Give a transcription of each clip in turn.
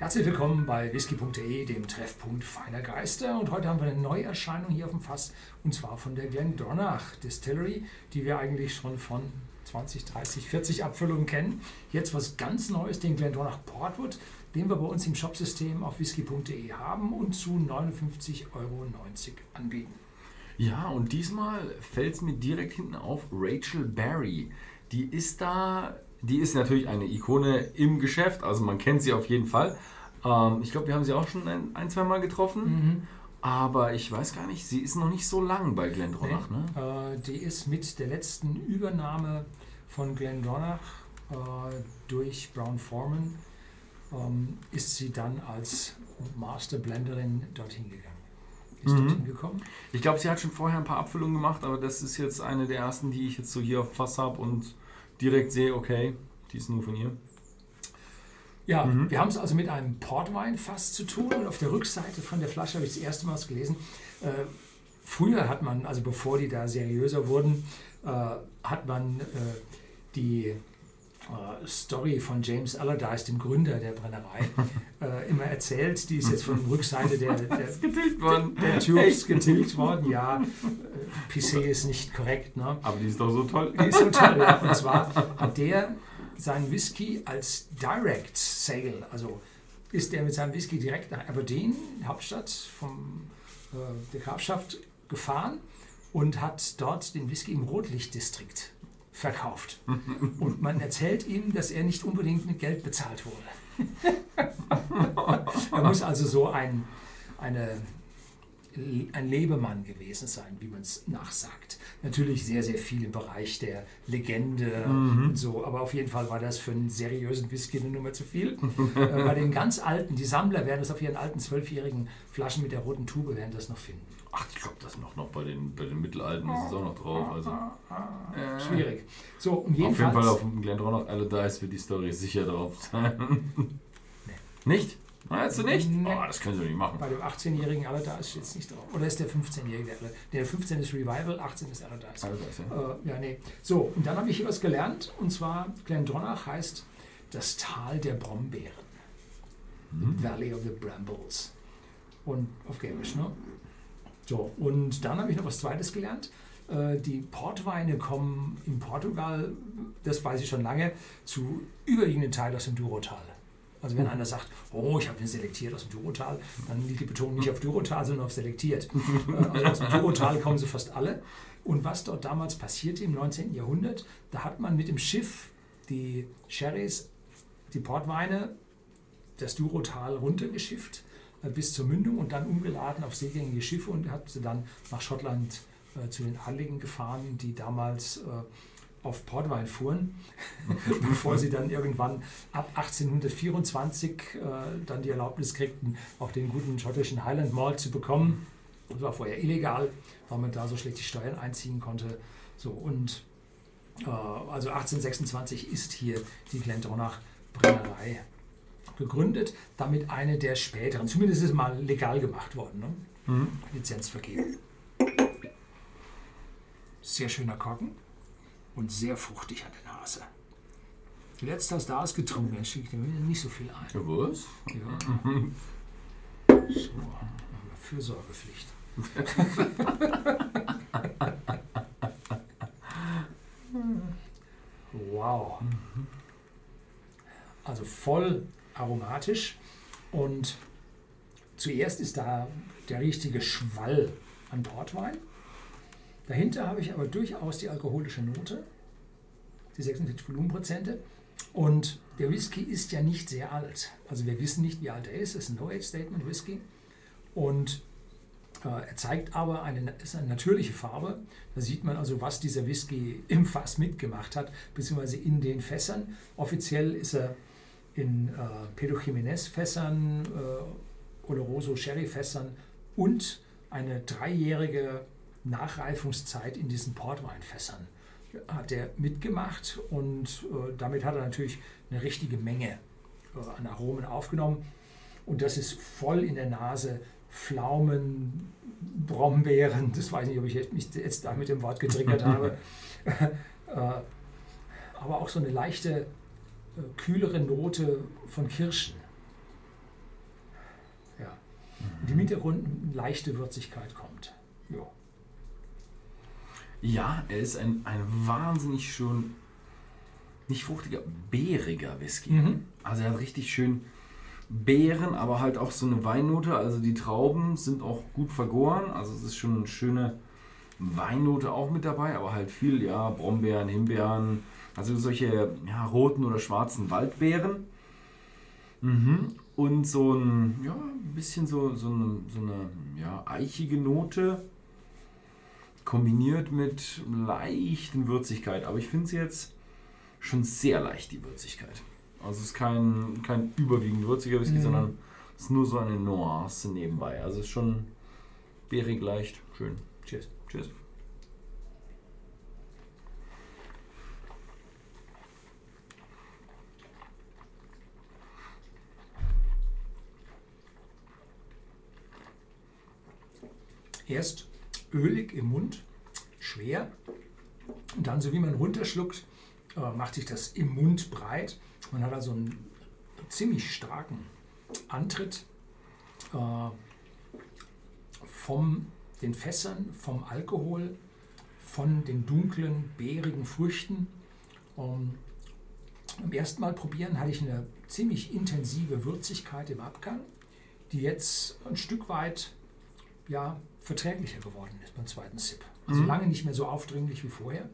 Herzlich willkommen bei whisky.de, dem Treffpunkt feiner Geister. Und heute haben wir eine Neuerscheinung hier auf dem Fass, und zwar von der Glendronach Distillery, die wir eigentlich schon von 20, 30, 40 Abfüllungen kennen. Jetzt was ganz Neues, den Glendronach Portwood, den wir bei uns im Shopsystem auf whisky.de haben und zu 59,90 Euro anbieten. Ja, und diesmal fällt es mir direkt hinten auf Rachel Berry. Die ist da die ist natürlich eine Ikone im Geschäft, also man kennt sie auf jeden Fall. Ähm, ich glaube, wir haben sie auch schon ein, ein zwei Mal getroffen. Mhm. Aber ich weiß gar nicht, sie ist noch nicht so lang bei Glendronach, nee, ne? Äh, die ist mit der letzten Übernahme von Glendronach äh, durch Brown Foreman, ähm, ist sie dann als Master Blenderin dorthin gegangen. Ist mhm. dorthin gekommen. Ich glaube, sie hat schon vorher ein paar Abfüllungen gemacht, aber das ist jetzt eine der ersten, die ich jetzt so hier auf Fass habe und direkt sehe, okay, die ist nur von ihr. Ja, mhm. wir haben es also mit einem Portweinfass zu tun und auf der Rückseite von der Flasche habe ich das erste Mal was gelesen. Äh, früher hat man, also bevor die da seriöser wurden, äh, hat man äh, die Story von James Allardyce, dem Gründer der Brennerei, äh, immer erzählt. Die ist jetzt von der Rückseite der, der, der, der Tubes getilgt worden. Ja, äh, PC ist nicht korrekt. Ne? Aber die ist doch so toll. Die ist so toll, ja. Und zwar hat der seinen Whisky als Direct Sale, also ist der mit seinem Whisky direkt nach Aberdeen, Hauptstadt vom, äh, der Grafschaft, gefahren und hat dort den Whisky im Rotlichtdistrikt verkauft. Und man erzählt ihm, dass er nicht unbedingt mit Geld bezahlt wurde. er muss also so ein, eine ein Lebemann gewesen sein, wie man es nachsagt. Natürlich sehr, sehr viel im Bereich der Legende mhm. und so, aber auf jeden Fall war das für einen seriösen Whisky eine Nummer zu viel. äh, bei den ganz alten, die Sammler werden das auf ihren alten zwölfjährigen Flaschen mit der roten Tube werden das noch finden. Ach, ich glaube, das noch, noch bei den, bei den Mittelalten ist es auch noch drauf. Also, äh, Schwierig. So, und jedenfalls, auf jeden Fall auf dem Glendronach Allardyce wird die Story sicher drauf sein. nee. Nicht? Meinst du nicht? Nee. Oh, das können sie nicht machen. Bei dem 18-jährigen Allardyce steht es nicht drauf. Oder ist der 15-jährige? Der 15 ist Revival, 18 ist Allardyce. Allardyce ja. Äh, ja, nee. So, und dann habe ich hier was gelernt. Und zwar, Glendronach heißt das Tal der Brombeeren. Mhm. Valley of the Brambles. Und auf Gälisch, ne? So, und dann habe ich noch was Zweites gelernt. Äh, die Portweine kommen in Portugal, das weiß ich schon lange, zu überwiegenden Teil aus dem Durotal. Also wenn einer sagt, oh, ich habe den selektiert aus dem Durotal, dann liegt die Betonung nicht auf Durotal, sondern auf selektiert. Äh, also aus dem Durotal kommen sie fast alle. Und was dort damals passierte im 19. Jahrhundert, da hat man mit dem Schiff die Sherrys, die Portweine, das Durotal runtergeschifft äh, bis zur Mündung und dann umgeladen auf seegängige Schiffe und hat sie dann nach Schottland äh, zu den Adligen gefahren, die damals äh, auf Portwein fuhren, bevor sie dann irgendwann ab 1824 äh, dann die Erlaubnis kriegten, auch den guten schottischen Highland Malt zu bekommen. Das war vorher illegal, weil man da so schlecht die Steuern einziehen konnte. So, und äh, also 1826 ist hier die Glendronach Brennerei gegründet, damit eine der späteren, zumindest ist es mal legal gemacht worden, ne? mhm. Lizenz vergeben. Sehr schöner Korken und sehr fruchtig an der Nase. Zuletzt hast du ausgetrunken, er schickt mir nicht so viel ein. Ja, was? Ja. So, Fürsorgepflicht. wow. Also voll aromatisch und zuerst ist da der richtige Schwall an Portwein. Dahinter habe ich aber durchaus die alkoholische Note, die 46 Volumenprozente. Und der Whisky ist ja nicht sehr alt. Also wir wissen nicht, wie alt er ist. Es ist ein No-Age-Statement Whisky. Und äh, er zeigt aber eine, ist eine natürliche Farbe. Da sieht man also, was dieser Whisky im Fass mitgemacht hat, beziehungsweise in den Fässern. Offiziell ist er in äh, Pedro Jiménez-Fässern, äh, Oloroso Sherry-Fässern und eine dreijährige Nachreifungszeit in diesen Portweinfässern hat er mitgemacht und äh, damit hat er natürlich eine richtige Menge äh, an Aromen aufgenommen. Und das ist voll in der Nase. Pflaumen, Brombeeren, das weiß ich nicht, ob ich mich jetzt da mit dem Wort getriggert habe. äh, aber auch so eine leichte, äh, kühlere Note von Kirschen. Und im Hintergrund eine leichte Würzigkeit kommt. Ja. Ja, er ist ein, ein wahnsinnig schön, nicht fruchtiger, beeriger Whisky. Mhm. Also er hat richtig schön Beeren, aber halt auch so eine Weinnote. Also die Trauben sind auch gut vergoren. Also es ist schon eine schöne Weinnote auch mit dabei, aber halt viel, ja, Brombeeren, Himbeeren, also solche ja, roten oder schwarzen Waldbeeren. Mhm. Und so ein, ja, ein bisschen so, so eine, so eine ja, eichige Note kombiniert mit leichten Würzigkeit. Aber ich finde es jetzt schon sehr leicht, die Würzigkeit. Also es ist kein, kein überwiegend würziger Whisky, mhm. sondern es ist nur so eine Nuance nebenbei. Also es ist schon beerig leicht. Schön. Cheers. Cheers. Erst ölig im Mund, schwer. Und dann, so wie man runterschluckt, äh, macht sich das im Mund breit. Man hat also einen ziemlich starken Antritt äh, von den Fässern, vom Alkohol, von den dunklen, beerigen Früchten. Ähm, beim ersten Mal probieren hatte ich eine ziemlich intensive Würzigkeit im Abgang, die jetzt ein Stück weit ja, verträglicher geworden ist beim zweiten Sip. Also mhm. lange nicht mehr so aufdringlich wie vorher.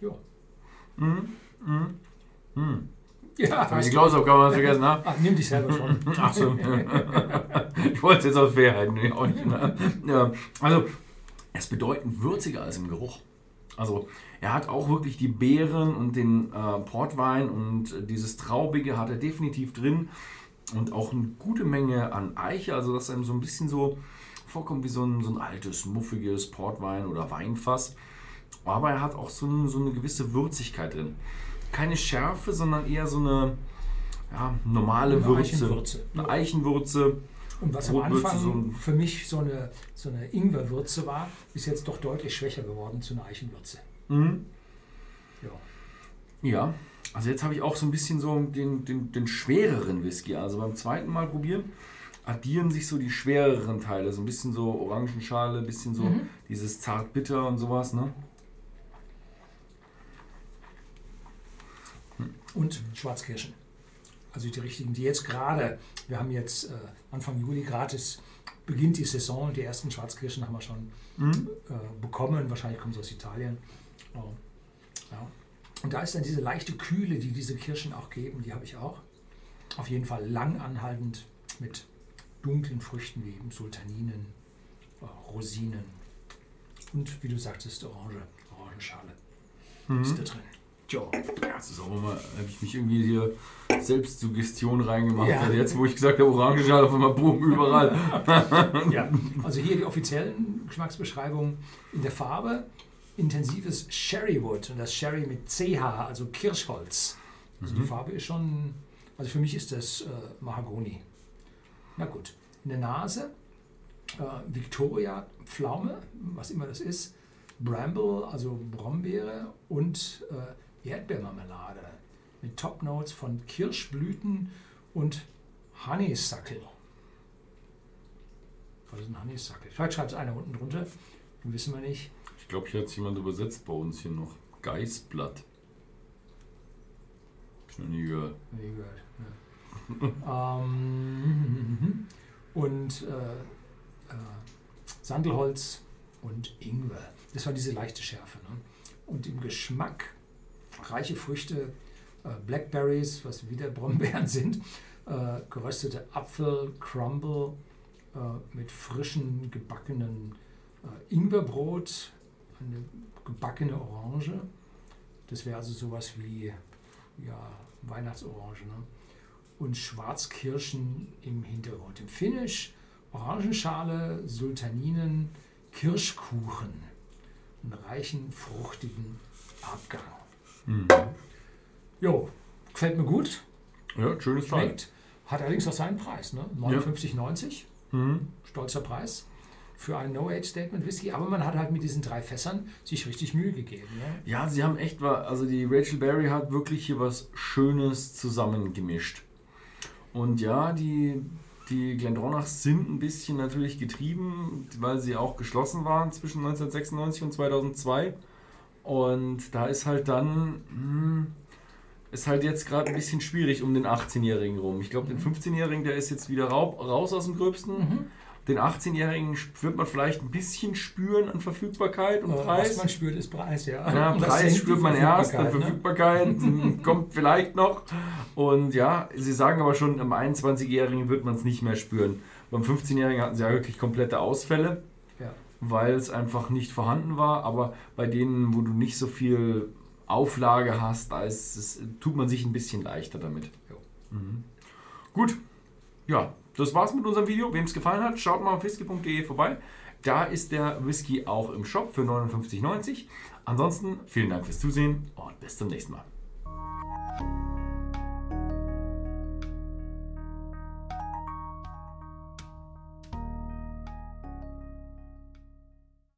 Ja. Mhm. Mhm. Mhm. Ja, die Klausaufgabe hast du vergessen, ne? Ach, nimm dich selber schon. Ach so. ich wollte es jetzt aus Fairheit auch nicht. Ne? Ja. Also, es bedeutend würziger als im Geruch. Also, er hat auch wirklich die Beeren und den äh, Portwein und dieses Traubige hat er definitiv drin. Und auch eine gute Menge an Eiche, also dass einem so ein bisschen so vorkommt wie so ein, so ein altes, muffiges Portwein oder Weinfass. Aber er hat auch so, ein, so eine gewisse Würzigkeit drin. Keine Schärfe, sondern eher so eine ja, normale eine Würze. Eichenwürze. Eine Eichenwürze. Und was am Anfang so für mich so eine, so eine Ingwerwürze war, ist jetzt doch deutlich schwächer geworden zu einer Eichenwürze. Mhm. Ja. Ja, also jetzt habe ich auch so ein bisschen so den, den, den schwereren Whisky. Also beim zweiten Mal probieren addieren sich so die schwereren Teile. So ein bisschen so Orangenschale, ein bisschen so mhm. dieses zart-bitter und sowas. Ne? Und Schwarzkirschen. Also die richtigen, die jetzt gerade, wir haben jetzt äh, Anfang Juli gratis, beginnt die Saison und die ersten Schwarzkirschen haben wir schon mhm. äh, bekommen. Wahrscheinlich kommen sie aus Italien. Oh. Ja. Und da ist dann diese leichte Kühle, die diese Kirschen auch geben, die habe ich auch. Auf jeden Fall lang anhaltend mit dunklen Früchten wie eben Sultaninen, äh, Rosinen und wie du sagtest, Orange, Orangenschale mhm. ist da drin. Ja, das ist auch immer, habe ich mich irgendwie hier Selbstsuggestion reingemacht. Ja. Also jetzt, wo ich gesagt habe, Orangenschale auf einmal Boom überall. ja, also hier die offiziellen Geschmacksbeschreibungen in der Farbe. Intensives Sherrywood und das Sherry mit CH, also Kirschholz. Also mhm. die Farbe ist schon, also für mich ist das äh, Mahagoni. Na gut, eine Nase, äh, Victoria Pflaume, was immer das ist, Bramble, also Brombeere und äh, Erdbeermarmelade mit Top Notes von Kirschblüten und Honeysuckle. Was ist ein Honeysuckle? Vielleicht schreibt es einer unten drunter, wissen wir nicht. Ich glaube, hier hat es jemand übersetzt bei uns hier noch. Geißblatt. Hab ich noch nie gehört. Nie gehört. ähm, und äh, äh, Sandelholz und Ingwer. Das war diese leichte Schärfe. Ne? Und im Geschmack reiche Früchte, äh, Blackberries, was wieder Brombeeren sind, äh, geröstete Apfel, Crumble äh, mit frischen gebackenen äh, Ingwerbrot, eine gebackene Orange. Das wäre also sowas wie ja, Weihnachtsorange. Ne? Und Schwarzkirschen im Hintergrund. Im Finish Orangenschale, Sultaninen, Kirschkuchen, einen reichen, fruchtigen Abgang. Mhm. Jo, gefällt mir gut. Ja, schönes Schmeckt. Hat allerdings auch seinen Preis, ne? 59,90. Ja. Mhm. Stolzer Preis für ein No-Age-Statement Whisky, aber man hat halt mit diesen drei Fässern sich richtig Mühe gegeben. Ne? Ja, sie haben echt, also die Rachel Berry hat wirklich hier was Schönes zusammengemischt. Und ja, die Die Glendronachs sind ein bisschen natürlich getrieben, weil sie auch geschlossen waren zwischen 1996 und 2002. Und da ist halt dann, hm, ist halt jetzt gerade ein bisschen schwierig um den 18-Jährigen rum. Ich glaube, den 15-Jährigen, der ist jetzt wieder raus aus dem Gröbsten. Mhm. Den 18-Jährigen wird man vielleicht ein bisschen spüren an Verfügbarkeit und Preis. Was man spürt, ist Preis, ja. ja Preis spürt man erst, dann Verfügbarkeit ne? kommt vielleicht noch. Und ja, sie sagen aber schon, am 21-Jährigen wird man es nicht mehr spüren. Beim 15-Jährigen hatten sie ja wirklich komplette Ausfälle, ja. weil es einfach nicht vorhanden war. Aber bei denen, wo du nicht so viel Auflage hast, da ist, es, tut man sich ein bisschen leichter damit. Mhm. Gut, ja, das war's mit unserem Video. Wem es gefallen hat, schaut mal auf whisky.de vorbei. Da ist der Whisky auch im Shop für 59,90. Ansonsten vielen Dank fürs Zusehen und bis zum nächsten Mal.